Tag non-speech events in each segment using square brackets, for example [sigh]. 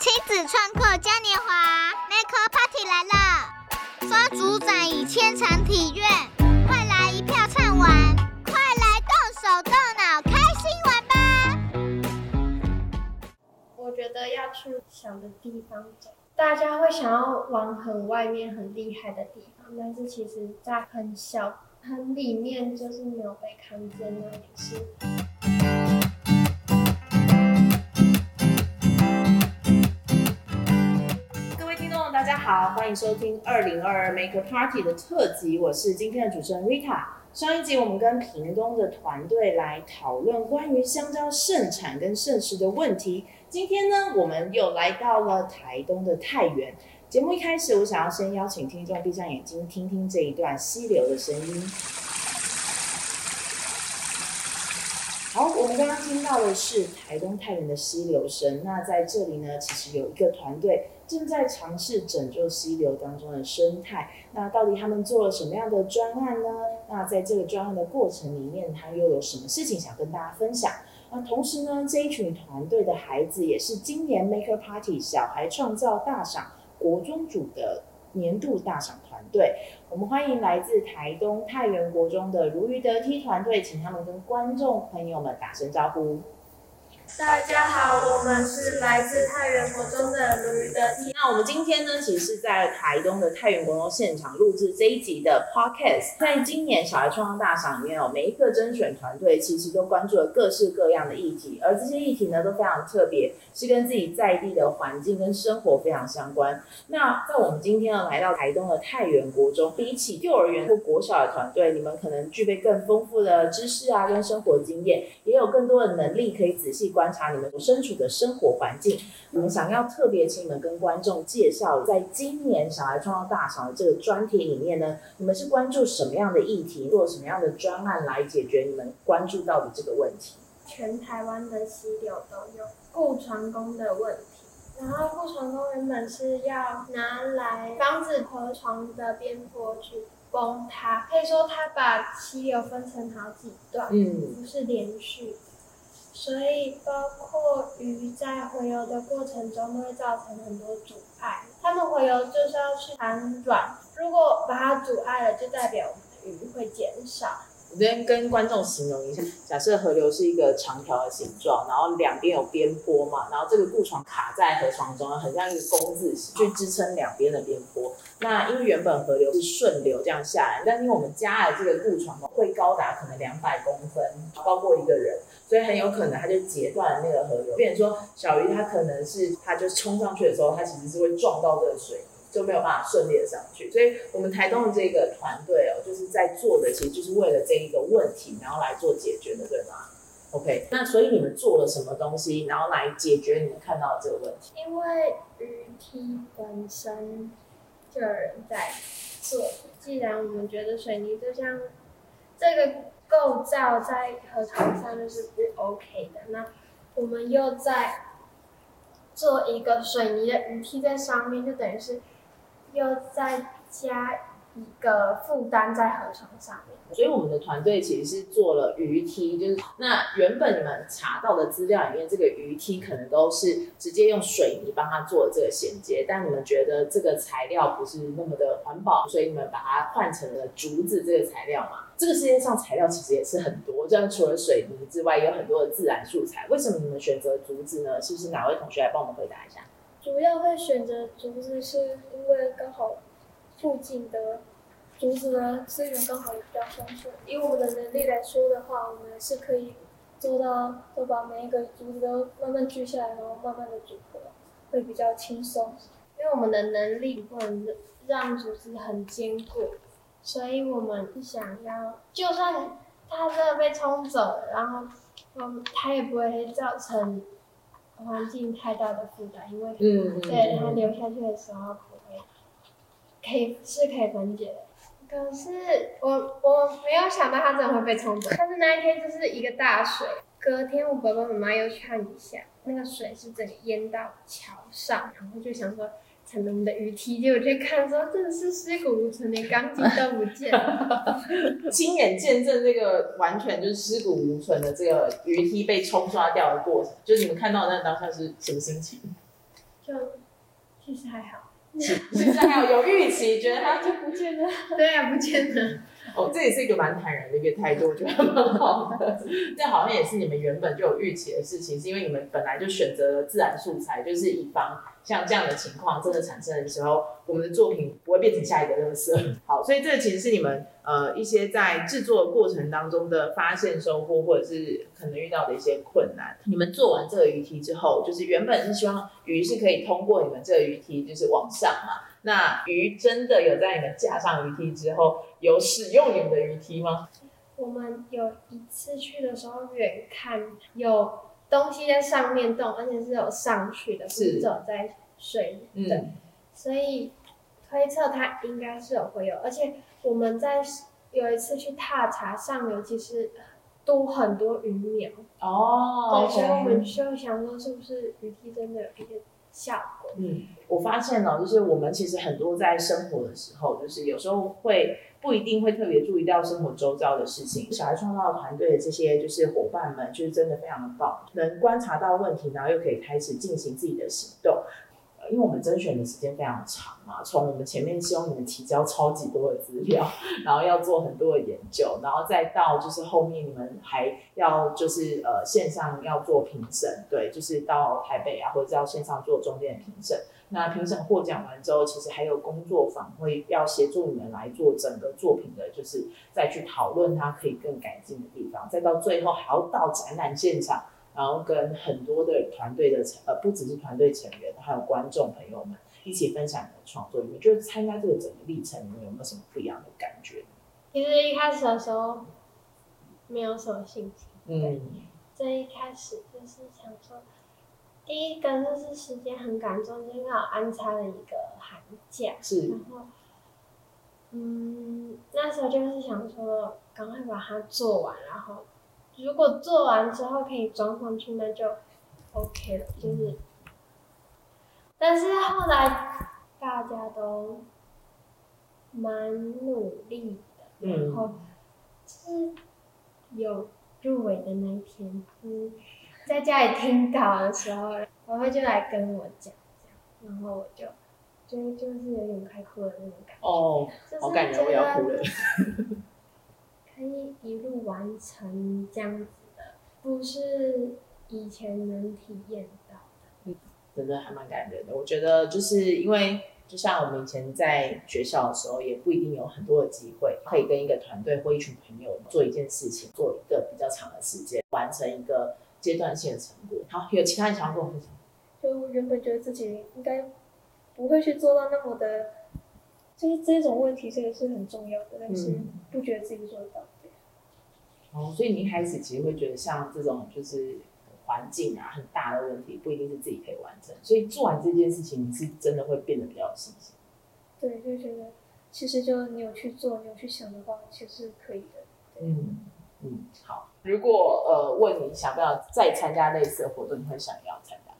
亲子创客嘉年华 m a k e Party 来了！刷主宰已千场体验，快来一票畅玩，快来动手动脑开心玩吧！我觉得要去小的地方走，大家会想要往很外面很厉害的地方，但是其实在很小很里面就是没有被看见，那也是。好，欢迎收听二零二二 Maker Party 的特辑，我是今天的主持人 Rita。上一集我们跟屏东的团队来讨论关于香蕉盛产跟盛食的问题。今天呢，我们又来到了台东的太原。节目一开始，我想要先邀请听众闭上眼睛，听听这一段溪流的声音。好，我们刚刚听到的是台东太原的溪流声。那在这里呢，其实有一个团队。正在尝试拯救溪流当中的生态，那到底他们做了什么样的专案呢？那在这个专案的过程里面，他又有什么事情想跟大家分享？那同时呢，这一群团队的孩子也是今年 Maker Party 小孩创造大赏国中组的年度大赏团队。我们欢迎来自台东太原国中的如鱼得梯团队，请他们跟观众朋友们打声招呼。大家好，我们是来自太原国中的如鱼得梯。那我们今天呢，其实是在台东的太原国中现场录制这一集的 podcast。在今年小孩创造大赏里面哦，每一个甄选团队其实都关注了各式各样的议题，而这些议题呢都非常特别，是跟自己在地的环境跟生活非常相关。那在我们今天呢来到台东的太原国中，比起幼儿园或国小的团队，你们可能具备更丰富的知识啊，跟生活经验，也有更多的能力可以仔细观察你们所身处的生活环境。我们想要特别请你们跟观众介绍，在今年小孩创造大赏的这个专题里面呢，你们是关注什么样的议题，做什么样的专案来解决你们关注到的这个问题？全台湾的溪流都有固船工的问题，然后固船工原本是要拿来防止河床的边坡去崩塌，可以说他把溪流分成好几段，嗯，不是连续。所以，包括鱼在洄游的过程中都会造成很多阻碍。它们洄游就是要去产卵，如果把它阻碍了，就代表我们的鱼会减少。我这边跟观众形容一下，假设河流是一个长条的形状，然后两边有边坡嘛，然后这个固床卡在河床中，很像一个弓字形，去支撑两边的边坡。那因为原本河流是顺流这样下来，但因为我们加了这个固床会高达可能两百公分，包括一个人。所以很有可能它就截断了那个河流，变成说小鱼它可能是它就冲上去的时候，它其实是会撞到这个水，就没有办法顺利的上去。所以我们台东的这个团队哦，就是在做的，其实就是为了这一个问题，然后来做解决的，对吗？OK，那所以你们做了什么东西，然后来解决你们看到的这个问题？因为鱼梯本身就有人在做，既然我们觉得水泥就像这个。构造在河床上就是不 OK 的，那我们又在做一个水泥的鱼梯在上面，就等于是又再加一个负担在河床上面。所以我们的团队其实是做了鱼梯，就是那原本你们查到的资料里面，这个鱼梯可能都是直接用水泥帮它做这个衔接，但你们觉得这个材料不是那么的环保，所以你们把它换成了竹子这个材料嘛？这个世界上材料其实也是很多，这样除了水泥之外，也有很多的自然素材。为什么你们选择竹子呢？是不是哪位同学来帮我们回答一下？主要会选择竹子，是因为刚好附近的。竹子的资源刚好也比较丰富，以我们的能力来说的话，我们是可以做到，都把每一个竹子都慢慢锯下来，然后慢慢的组合，会比较轻松。因为我们的能力不能让竹子很坚固，所以我们想要，就算它真的被冲走了，然后嗯，它也不会造成环境太大的负担，因为嗯，对它流下去的时候不会，可以是可以分解的。可是我我没有想到它真的会被冲走，但是那一天就是一个大水，隔天我爸爸妈妈又去看一下，那个水是整个淹到桥上，然后就想说成了我们的鱼梯，结果去看说真的是尸骨无存，连钢筋都不见了，[laughs] 亲眼见证这个完全就是尸骨无存的这个鱼梯被冲刷掉的过程，就是你们看到的那当下是什么心情？就其实还好。其实还好有预期，觉得它就不见得。[laughs] 对啊，不见得。哦，这也是一个蛮坦然的一个态度，我觉得蛮好的。这好像也是你们原本就有预期的事情，是因为你们本来就选择了自然素材，就是以防像这样的情况真的产生的时候，我们的作品不会变成下一个垃圾。好，所以这其实是你们呃一些在制作的过程当中的发现收获，或者是可能遇到的一些困难。你们做完这个鱼梯之后，就是原本是希望鱼是可以通过你们这个鱼梯，就是往上嘛。那鱼真的有在你们架上鱼梯之后，有使用你们的鱼梯吗？我们有一次去的时候，远看有东西在上面动，而且是有上去的，不是走在水里的，嗯、所以推测它应该是有洄游。而且我们在有一次去踏查上游，其实都很多鱼苗。哦，对所以我们就想说，是不是鱼梯真的有一些效果？嗯，我发现呢，就是我们其实很多在生活的时候，就是有时候会。不一定会特别注意到生活周遭的事情。小孩创造团队的这些就是伙伴们，就是真的非常的棒，能观察到问题，然后又可以开始进行自己的行动。因为我们甄选的时间非常长嘛，从我们前面希望你们提交超级多的资料，然后要做很多的研究，然后再到就是后面你们还要就是呃线上要做评审，对，就是到台北啊或者到线上做中间的评审。那评审获奖完之后，其实还有工作坊会要协助你们来做整个作品的，就是再去讨论它可以更改进的地方，再到最后还要到展览现场，然后跟很多的团队的成呃不只是团队成员，还有观众朋友们一起分享你的创作。你们就是参加这个整个历程，你们有没有什么不一样的感觉？其实一开始的时候没有什么信心，嗯，最一开始就是想说。第一个就是时间很赶，中间刚好安插了一个寒假，是，然后，嗯，那时候就是想说，赶快把它做完，然后如果做完之后可以装上去，那就 OK 了，就是。但是后来大家都蛮努力的，然后就是有入围的那一天，嗯。在家里听稿的时候，我妹就来跟我讲，然后我就，就就是有点快哭的那种感觉。哦，好感人，我要哭了。可以一路完成这样子的，不是以前能体验到的。嗯，真的还蛮感人的。我觉得就是因为，就像我们以前在学校的时候，也不一定有很多的机会，可以跟一个团队或一群朋友做一件事情，做一个比较长的时间，完成一个。阶段性的成果，好，有其他人想要跟我分享？就原本觉得自己应该不会去做到那么的，就是这种问题，这个是很重要的，但是不觉得自己做得到。哦，所以你一开始其实会觉得像这种就是环境啊很大的问题，不一定是自己可以完成，所以做完这件事情，你是真的会变得比较有信心。对，就觉得其实就你有去做，你有去想的话，其实是可以的。嗯嗯，好。如果呃问你想不想再参加类似的活动，你会想要参加吗？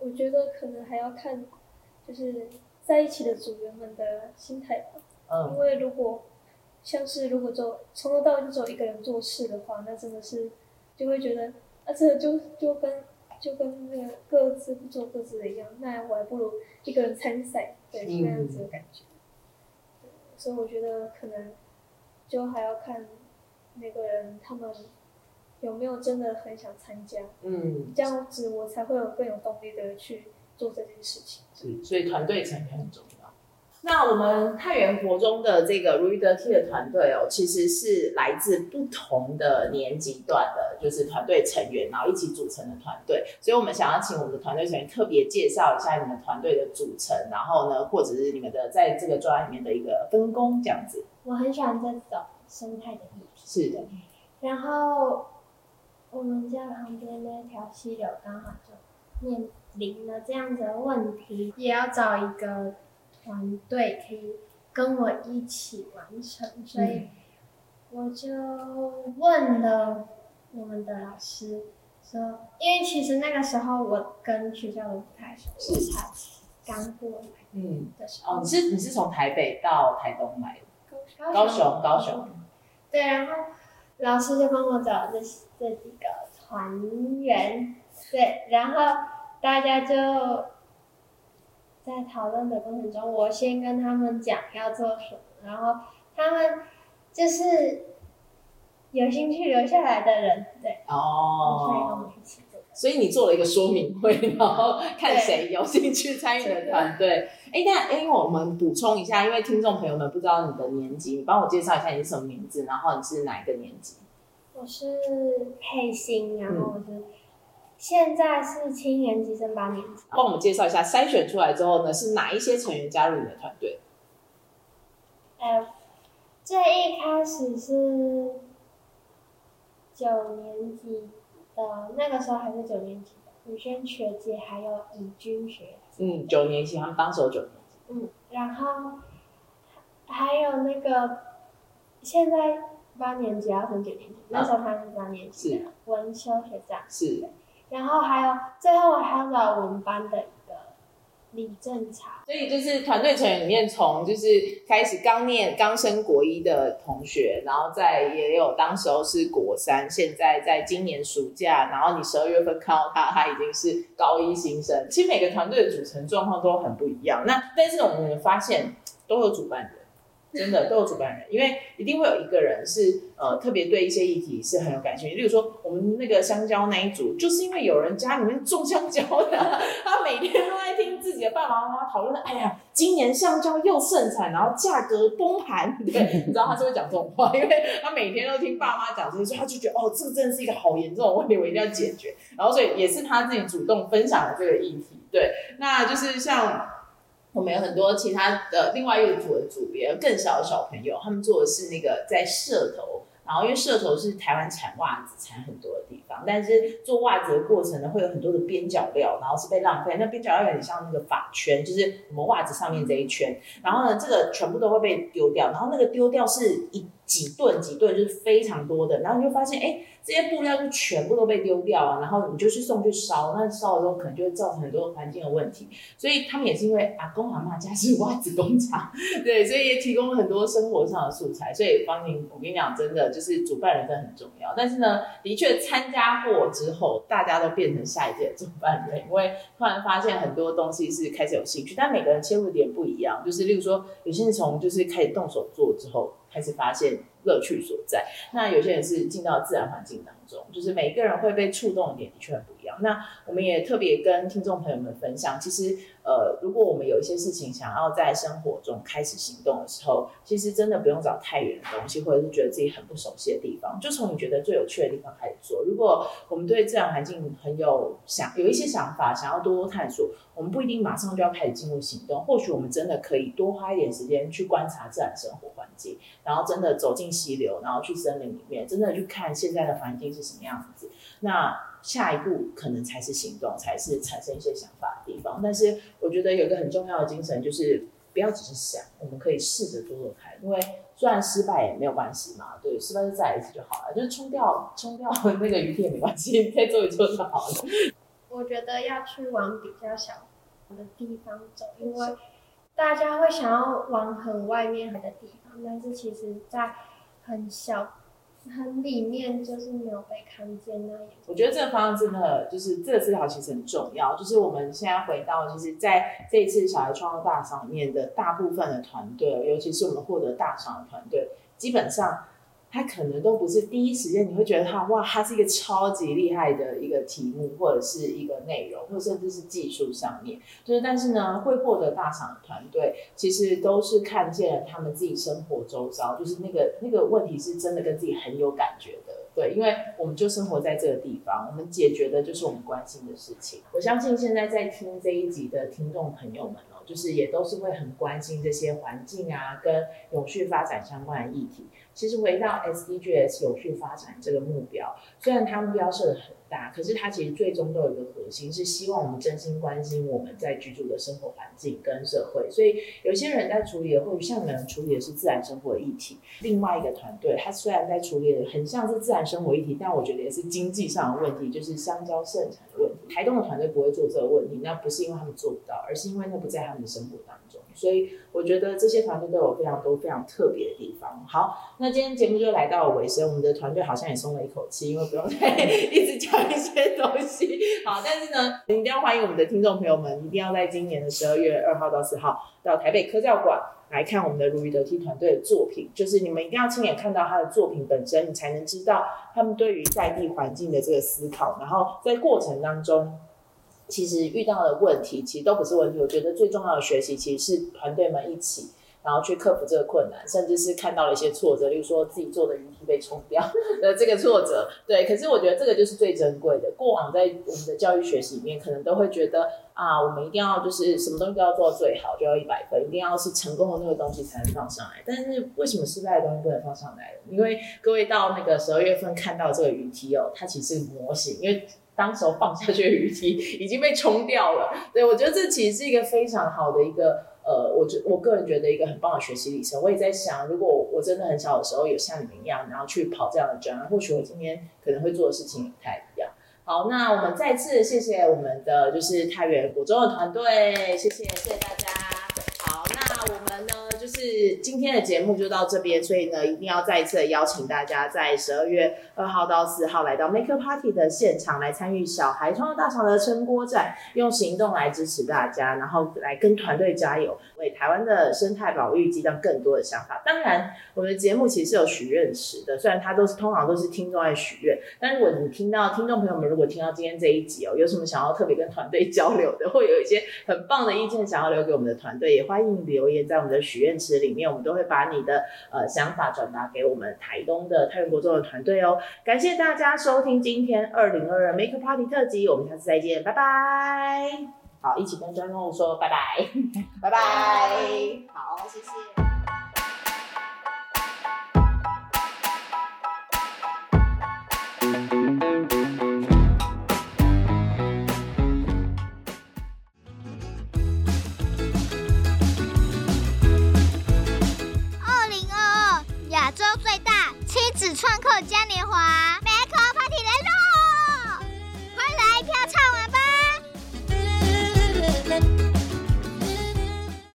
我觉得可能还要看，就是在一起的组员们的心态吧。嗯。因为如果像是如果就从头到尾就只有一个人做事的话，那真的是就会觉得啊，这就就跟就跟那个各自不做各自的一样，那我还不如一个人参赛，对，是那样子的感觉。对，所以我觉得可能就还要看每个人他们。有没有真的很想参加？嗯，这样子我才会有更有动力的去做这件事情。是，所以团队成员很重要。那我们太原国中的这个如鱼得梯的团队哦，其实是来自不同的年级段的，就是团队成员，然后一起组成的团队。所以我们想要请我们的团队成员特别介绍一下你们团队的组成，然后呢，或者是你们的在这个专案里面的一个分工这样子。我很喜欢这种生态的议题。是的，然后。我们家旁边那条溪流刚好就面临了这样子的问题，也要找一个团队可以跟我一起完成，所以我就问了我们的老师，说，因为其实那个时候我跟学校都不太熟，是才刚过来，嗯，的时候，哦，你是你是从台北到台东来的？高雄，高雄，对，然后。老师就帮我找这这几个团员，对，然后大家就在讨论的过程中，我先跟他们讲要做什么，然后他们就是有兴趣留下来的人，对，哦，所以我们一起做。所以你做了一个说明会，然后看谁有兴趣参与的团队。哎，那因为我们补充一下，因为听众朋友们不知道你的年级，你帮我介绍一下你是什么名字，然后你是哪一个年级？我是佩欣，然后我是。嗯现在是七年级升八年级，帮我们介绍一下筛选出来之后呢，是哪一些成员加入你的团队？呃，最一开始是九年级的，那个时候还是九年级的，宇轩学姐还有以君学姐。嗯，九年级，他们当时九年级。嗯，然后还有那个现在八年级要升九年级，那时候他是八年级的，是文修学长。是。然后还有最后还要找我们班的一个李正常，所以就是团队成员里面，从就是开始刚念刚升国一的同学，然后再也有当时候是国三，现在在今年暑假，然后你十二月份看到他，他已经是高一新生。其实每个团队的组成状况都很不一样。那但是我们发现都有主办人。真的都有主办人，因为一定会有一个人是呃特别对一些议题是很有感兴趣。例如说，我们那个香蕉那一组，就是因为有人家里面种香蕉的，[laughs] 他每天都在听自己的爸爸妈妈讨论。哎呀，今年香蕉又盛产，然后价格崩盘。对，[laughs] 你知道他是会讲这种话，因为他每天都听爸妈讲这些，所以他就觉得哦，这个真的是一个好严重的问题，我一定要解决。然后所以也是他自己主动分享了这个议题。对，那就是像。我们有很多其他的另外一个组的组别，更小的小朋友，他们做的是那个在社头，然后因为社头是台湾产袜子产很多的地方，但是做袜子的过程呢，会有很多的边角料，然后是被浪费。那边角料有点像那个发圈，就是我们袜子上面这一圈，然后呢，这个全部都会被丢掉，然后那个丢掉是一几吨几吨，就是非常多的，然后你就发现，哎。这些布料就全部都被丢掉了，然后你就去送去烧，那烧的时候可能就会造成很多环境的问题。所以他们也是因为阿公阿妈家是袜子工厂，对，所以也提供了很多生活上的素材。所以方婷，我跟你讲，真的就是主办人真的很重要。但是呢，的确参加过之后，大家都变成下一届的主办人，因为突然发现很多东西是开始有兴趣，但每个人切入点不一样。就是例如说，有些人从就是开始动手做之后，开始发现。乐趣所在。那有些人是进到自然环境当中，就是每个人会被触动的点的确很不那我们也特别跟听众朋友们分享，其实呃，如果我们有一些事情想要在生活中开始行动的时候，其实真的不用找太远的东西，或者是觉得自己很不熟悉的地方，就从你觉得最有趣的地方开始做。如果我们对自然环境很有想有一些想法，想要多多探索，我们不一定马上就要开始进入行动，或许我们真的可以多花一点时间去观察自然生活环境，然后真的走进溪流，然后去森林里面，真的去看现在的环境是什么样子。那下一步可能才是行动，才是产生一些想法的地方。但是我觉得有一个很重要的精神，就是不要只是想，我们可以试着做做看。因为虽然失败也没有关系嘛，对，失败就再来一次就好了，就是冲掉冲掉那个鱼片也没关系，再做一做就好了。我觉得要去往比较小的地方走，因为大家会想要往很外面很的地方，但是其实在很小。很里面就是没有被看见那样。我觉得这个方向真的就是这个思考其实很重要。就是我们现在回到，就是在这一次小孩创造大赏里面的大部分的团队，尤其是我们获得大赏的团队，基本上。他可能都不是第一时间，你会觉得他哇，他是一个超级厉害的一个题目，或者是一个内容，或甚至是技术上面。就是，但是呢，会获得大赏的团队，其实都是看见了他们自己生活周遭，就是那个那个问题是真的跟自己很有感觉的。对，因为我们就生活在这个地方，我们解决的就是我们关心的事情。我相信现在在听这一集的听众朋友们哦，就是也都是会很关心这些环境啊，跟永续发展相关的议题。其实回到 SDGs 永续发展这个目标，虽然它目标设的很大，可是它其实最终都有一个核心，是希望我们真心关心我们在居住的生活环境跟社会。所以有些人在处理的，或者像你们处理的是自然生活的议题，另外一个团队，他虽然在处理的很像是自然生活议题，但我觉得也是经济上的问题，就是香蕉盛产的问。台东的团队不会做这个问题，那不是因为他们做不到，而是因为那不在他们的生活当中。所以我觉得这些团队都有非常多非常特别的地方。好，那今天节目就来到尾声，我们的团队好像也松了一口气，因为不用再 [laughs] 一直讲一些东西。好，但是呢，一定要欢迎我们的听众朋友们，一定要在今年的十二月二号到四号到台北科教馆来看我们的如鱼得梯团队的作品。就是你们一定要亲眼看到他的作品本身，你才能知道他们对于在地环境的这个思考。然后在过程当中，其实遇到的问题其实都不是问题。我觉得最重要的学习其实是团队们一起。然后去克服这个困难，甚至是看到了一些挫折，例如说自己做的鱼体被冲掉的 [laughs] 这个挫折。对，可是我觉得这个就是最珍贵的。过往在我们的教育学习里面，可能都会觉得啊，我们一定要就是什么东西都要做到最好，就要一百分，一定要是成功的那个东西才能放上来。但是为什么失败的东西不能放上来？因为各位到那个十二月份看到这个鱼体哦，它其实是模型，因为当时候放下去的鱼体已经被冲掉了。对，我觉得这其实是一个非常好的一个。呃，我觉我个人觉得一个很棒的学习历程。我也在想，如果我真的很小的时候有像你们一样，然后去跑这样的专案，或许我今天可能会做的事情不太一样。好，那我们再次谢谢我们的就是太原国中的团队，谢谢谢谢大家。是今天的节目就到这边，所以呢，一定要再一次的邀请大家在十二月二号到四号来到 Maker Party 的现场来参与小孩创造大赏的撑锅战，用行动来支持大家，然后来跟团队加油，为台湾的生态保育激荡更多的想法。当然，我们的节目其实是有许愿池的，虽然它都是通常都是听众在许愿，但如果你听到听众朋友们如果听到今天这一集哦，有什么想要特别跟团队交流的，或有一些很棒的意见想要留给我们的团队，也欢迎留言在我们的许愿池里面，我们都会把你的呃想法转达给我们台东的太原国中的团队哦。感谢大家收听今天二零二二 Maker Party 特辑，我们下次再见，拜拜。好，一起跟观众说拜拜，[laughs] 拜拜。好，谢谢。